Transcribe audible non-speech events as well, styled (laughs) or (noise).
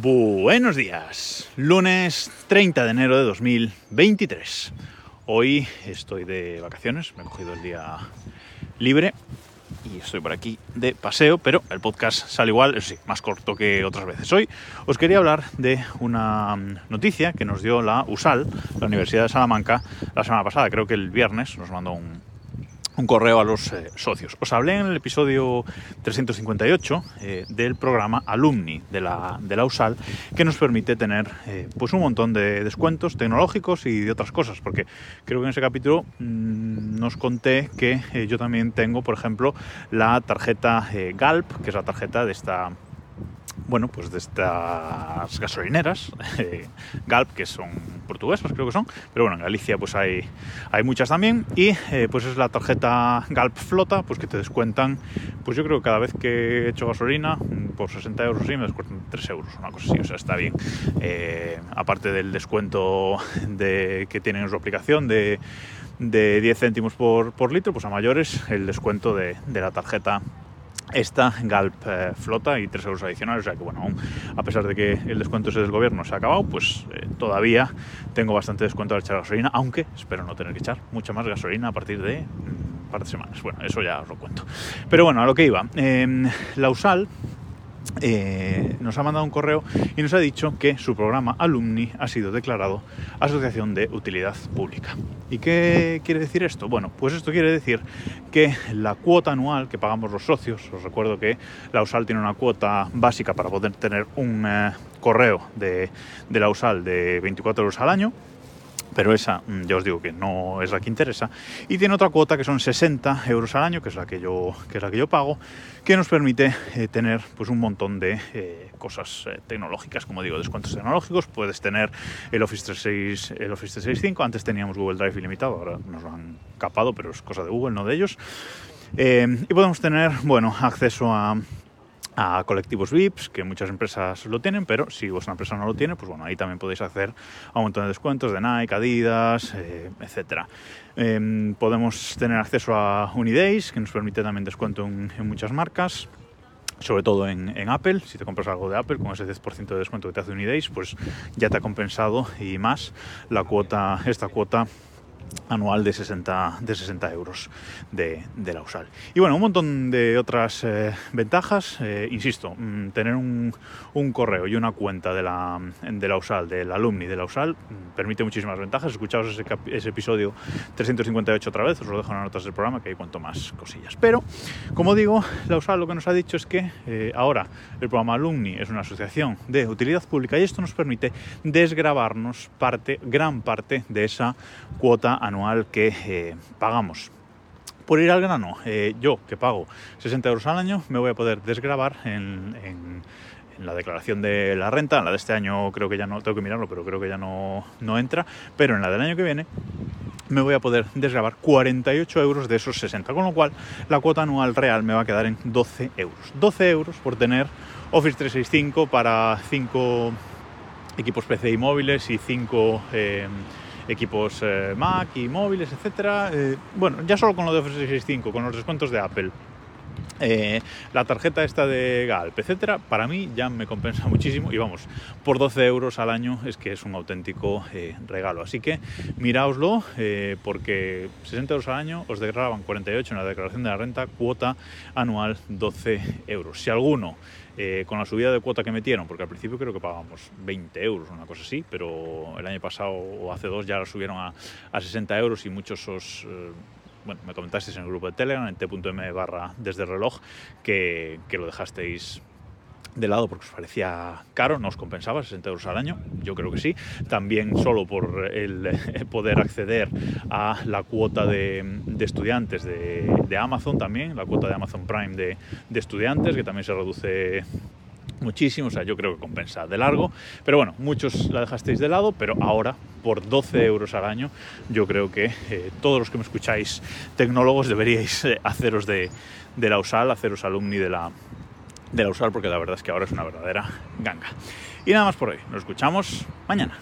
Buenos días, lunes 30 de enero de 2023. Hoy estoy de vacaciones, me he cogido el día libre y estoy por aquí de paseo, pero el podcast sale igual, eso sí, más corto que otras veces. Hoy os quería hablar de una noticia que nos dio la USAL, la Universidad de Salamanca, la semana pasada, creo que el viernes, nos mandó un, un correo a los eh, socios. Os hablé en el episodio 358 eh, del programa Alumni de la, de la USAL que nos permite tener eh, pues un montón de descuentos tecnológicos y de otras cosas, porque creo que en ese capítulo mm, nos conté que yo también tengo, por ejemplo, la tarjeta GALP, que es la tarjeta de esta bueno, pues de estas gasolineras, (laughs) eh, Galp, que son portuguesas creo que son, pero bueno, en Galicia pues hay, hay muchas también, y eh, pues es la tarjeta Galp Flota, pues que te descuentan, pues yo creo que cada vez que he hecho gasolina, mm, por 60 euros sí, me descuentan 3 euros, una cosa así, o sea, está bien. Eh, aparte del descuento de, que tienen en su aplicación de, de 10 céntimos por, por litro, pues a mayores el descuento de, de la tarjeta esta Galp eh, flota y 3 euros adicionales, o sea que bueno, aún a pesar de que el descuento ese del gobierno se ha acabado, pues eh, todavía tengo bastante descuento al echar gasolina, aunque espero no tener que echar mucha más gasolina a partir de un par de semanas. Bueno, eso ya os lo cuento. Pero bueno, a lo que iba. Em, la USAL eh, nos ha mandado un correo y nos ha dicho que su programa Alumni ha sido declarado Asociación de Utilidad Pública. ¿Y qué quiere decir esto? Bueno, pues esto quiere decir que la cuota anual que pagamos los socios, os recuerdo que la USAL tiene una cuota básica para poder tener un eh, correo de, de la USAL de 24 euros al año, pero esa mm, ya os digo que no es la que interesa. Y tiene otra cuota que son 60 euros al año, que es la que yo, que es la que yo pago, que nos permite eh, tener pues, un montón de eh, cosas eh, tecnológicas, como digo, descuentos tecnológicos. Puedes tener el Office 36, el Office 365, antes teníamos Google Drive ilimitado, ahora nos lo han capado, pero es cosa de Google, no de ellos. y podemos tener, bueno, acceso a a colectivos VIPs, que muchas empresas lo tienen, pero si vuestra empresa no lo tiene, pues bueno, ahí también podéis hacer a un montón de descuentos de Nike, Adidas, eh, etc. Em, podemos tener acceso a Unidays, que nos permite también descuento en, muchas marcas sobre todo en, en, Apple, si te compras algo de Apple con ese 10% de descuento que te hace Unidays, pues ya te ha compensado y más la cuota, esta cuota anual de 60, de 60 euros de, la USAL. Y bueno, un montón de otras eh, ventajas, eh, insisto, mm, tener un, correo y una cuenta de la, de la USAL, del alumni de la USAL, mm, permite muchísimas ventajas. Escuchaos ese, episodio 358 otra vez, os lo dejo en las notas del programa, que hay cuanto más cosillas. Pero, como digo, la USAL lo que nos ha dicho es que eh, ahora el programa Alumni es una asociación de utilidad pública y esto nos permite desgrabarnos parte, gran parte de esa cuota anual que eh, pagamos. Por ir al grano, eh, yo que pago 60 euros al año me voy a poder desgrabar en, la declaración de la renta, en la de este año creo que ya no, tengo que mirarlo, pero creo que ya no, no entra, pero en la del año que viene me voy a poder desgrabar 48 euros de esos 60, con lo cual la cuota anual real me va a quedar en 12 euros. 12 euros por tener Office 365 para 5 equipos PC y móviles y 5 equipos eh, Mac y móviles, etcétera. Eh, bueno, ya solo con lo de Office 365, con los descuentos de Apple. Eh, la tarjeta esta de Galp, etcétera, para mí ya me compensa (laughs) muchísimo y vamos, por 12 euros al año es que es un auténtico regalo. Así que miraoslo porque 60 euros al año os declaraban 48 en la declaración de la renta, cuota anual 12 euros. Si alguno eh, con la subida de cuota que metieron, porque al principio creo que pagábamos 20 euros, una cosa así, pero el año pasado o hace dos ya lo subieron a, a 60 euros y muchos os... Eh, bueno, me comentasteis en el grupo de Telegram, en t.m barra desde reloj, que, que lo dejasteis de lado porque os parecía caro, no os compensaba 60 euros al año, yo creo que sí, también solo por el poder acceder a la cuota de, estudiantes de, Amazon también, la cuota de Amazon Prime de, estudiantes, que también se reduce (laughs) muchísimo, o sea, yo creo que compensa de largo, pero bueno, muchos la dejasteis de lado, pero ahora por 12 euros al año, yo creo que eh, todos los que me escucháis tecnólogos deberíais eh, haceros de, de la USAL, haceros alumni de la, de la usar porque la verdad es que ahora es una verdadera ganga. Y nada más por hoy, nos escuchamos mañana.